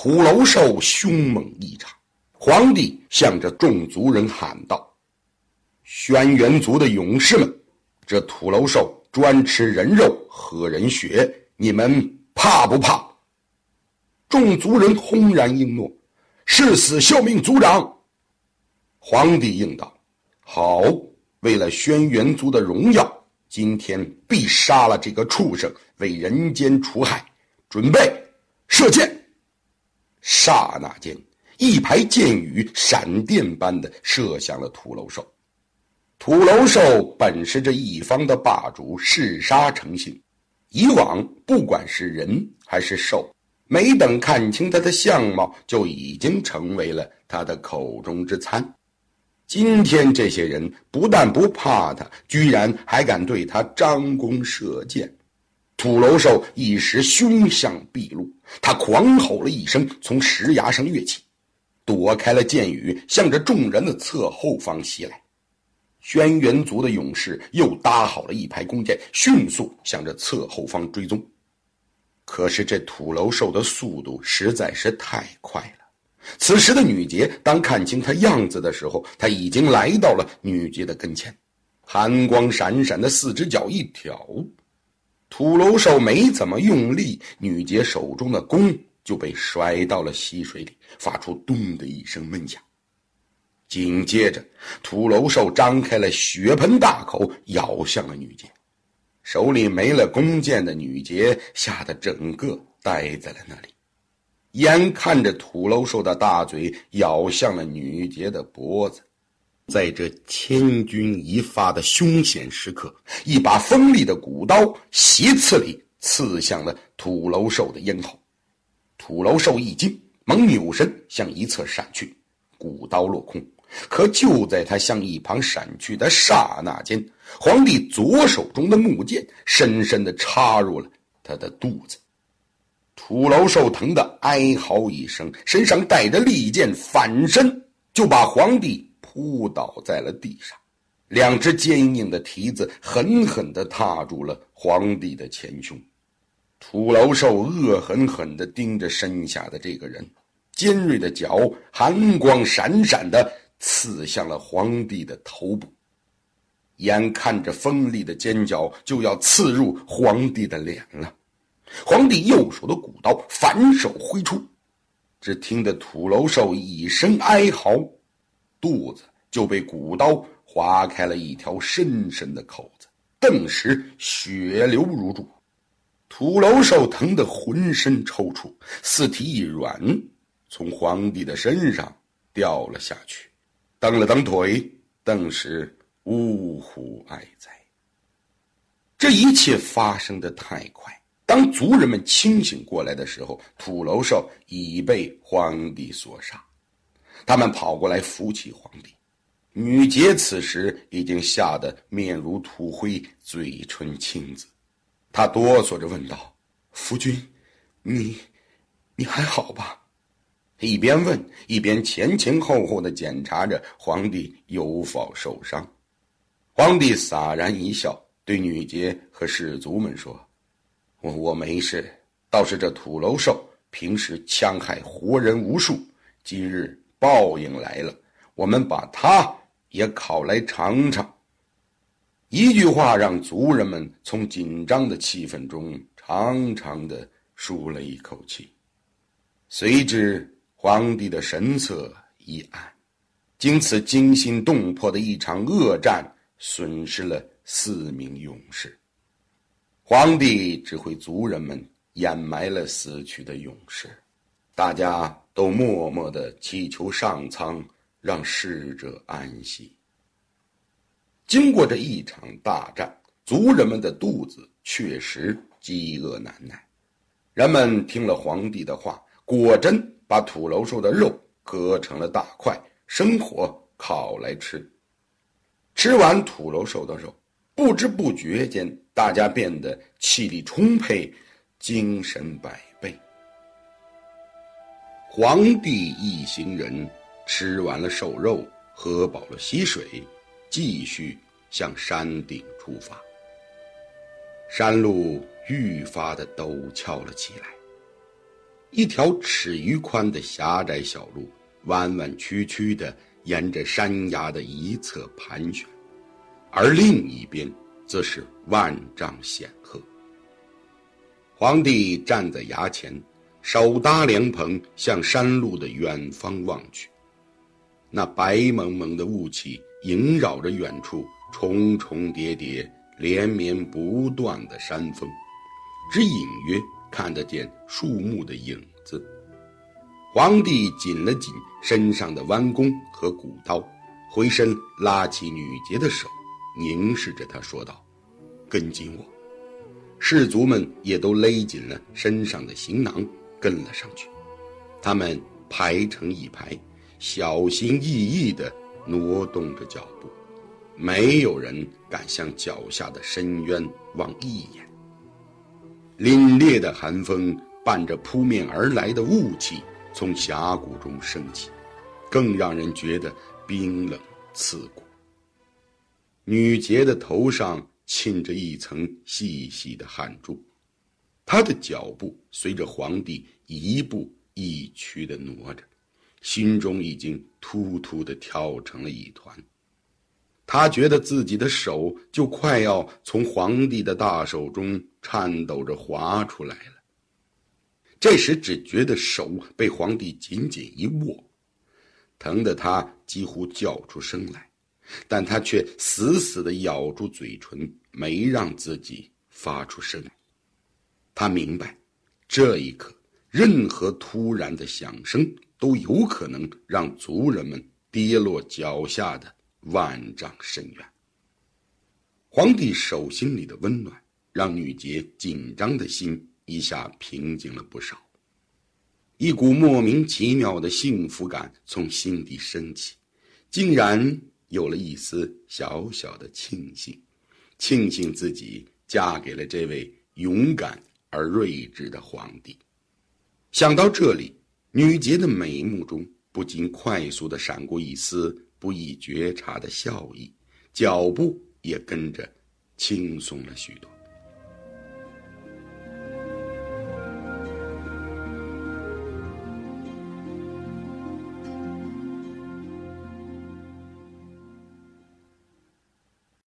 土楼兽凶猛异常。皇帝向着众族人喊道：“轩辕族的勇士们，这土楼兽专吃人肉，喝人血，你们怕不怕？”众族人轰然应诺：“誓死效命族长。”皇帝应道：“好，为了轩辕族的荣耀，今天必杀了这个畜生，为人间除害。准备，射箭！”刹那间。一排箭雨闪电般的射向了土楼兽。土楼兽本是这一方的霸主，嗜杀成性。以往不管是人还是兽，没等看清他的相貌，就已经成为了他的口中之餐。今天这些人不但不怕他，居然还敢对他张弓射箭。土楼兽一时凶相毕露，他狂吼了一声，从石崖上跃起。躲开了箭雨，向着众人的侧后方袭来。轩辕族的勇士又搭好了一排弓箭，迅速向着侧后方追踪。可是这土楼兽的速度实在是太快了。此时的女杰当看清他样子的时候，他已经来到了女杰的跟前，寒光闪闪的四只脚一挑，土楼兽没怎么用力，女杰手中的弓。就被摔到了溪水里，发出“咚”的一声闷响。紧接着，土楼兽张开了血盆大口，咬向了女杰。手里没了弓箭的女杰吓得整个呆在了那里，眼看着土楼兽的大嘴咬向了女杰的脖子。在这千钧一发的凶险时刻，一把锋利的骨刀斜刺里刺向了土楼兽的咽喉。土楼兽一惊，猛扭身向一侧闪去，古刀落空。可就在他向一旁闪去的刹那间，皇帝左手中的木剑深深地插入了他的肚子。土楼兽疼得哀嚎一声，身上带着利剑，反身就把皇帝扑倒在了地上，两只坚硬的蹄子狠狠地踏住了皇帝的前胸。土楼兽恶狠狠地盯着身下的这个人，尖锐的角寒光闪闪地刺向了皇帝的头部。眼看着锋利的尖角就要刺入皇帝的脸了，皇帝右手的骨刀反手挥出，只听得土楼兽一声哀嚎，肚子就被骨刀划开了一条深深的口子，顿时血流如注。土楼兽疼得浑身抽搐，四蹄一软，从皇帝的身上掉了下去，蹬了蹬腿，顿时呜呼哀哉。这一切发生的太快，当族人们清醒过来的时候，土楼兽已被皇帝所杀。他们跑过来扶起皇帝，女杰此时已经吓得面如土灰，嘴唇青紫。他哆嗦着问道：“夫君，你，你还好吧？”一边问，一边前前后后的检查着皇帝有否受伤。皇帝洒然一笑，对女杰和士卒们说：“我我没事，倒是这土楼兽平时戕害活人无数，今日报应来了，我们把他也烤来尝尝。”一句话让族人们从紧张的气氛中长长的舒了一口气，随之皇帝的神色一暗。经此惊心动魄的一场恶战，损失了四名勇士。皇帝指挥族人们掩埋了死去的勇士，大家都默默的祈求上苍让逝者安息。经过这一场大战，族人们的肚子确实饥饿难耐。人们听了皇帝的话，果真把土楼兽的肉割成了大块，生火烤来吃。吃完土楼兽的肉，不知不觉间，大家变得气力充沛，精神百。皇帝一行人吃完了瘦肉，喝饱了溪水。继续向山顶出发，山路愈发的陡峭了起来。一条尺余宽的狭窄小路，弯弯曲曲的沿着山崖的一侧盘旋，而另一边则是万丈险壑。皇帝站在崖前，手搭凉棚，向山路的远方望去。那白蒙蒙的雾气萦绕着远处重重叠叠、连绵不断的山峰，只隐约看得见树木的影子。皇帝紧了紧身上的弯弓和骨刀，回身拉起女杰的手，凝视着她说道：“跟紧我。”士卒们也都勒紧了身上的行囊，跟了上去。他们排成一排，小心翼翼地挪动着脚步，没有人敢向脚下的深渊望一眼。凛冽的寒风伴着扑面而来的雾气从峡谷中升起，更让人觉得冰冷刺骨。女杰的头上。沁着一层细细的汗珠，他的脚步随着皇帝一步一趋的挪着，心中已经突突的跳成了一团。他觉得自己的手就快要从皇帝的大手中颤抖着滑出来了。这时，只觉得手被皇帝紧紧一握，疼得他几乎叫出声来。但他却死死地咬住嘴唇，没让自己发出声。他明白，这一刻，任何突然的响声都有可能让族人们跌落脚下的万丈深渊。皇帝手心里的温暖，让女杰紧张的心一下平静了不少。一股莫名其妙的幸福感从心底升起，竟然。有了一丝小小的庆幸，庆幸自己嫁给了这位勇敢而睿智的皇帝。想到这里，女杰的眉目中不禁快速的闪过一丝不易觉察的笑意，脚步也跟着轻松了许多。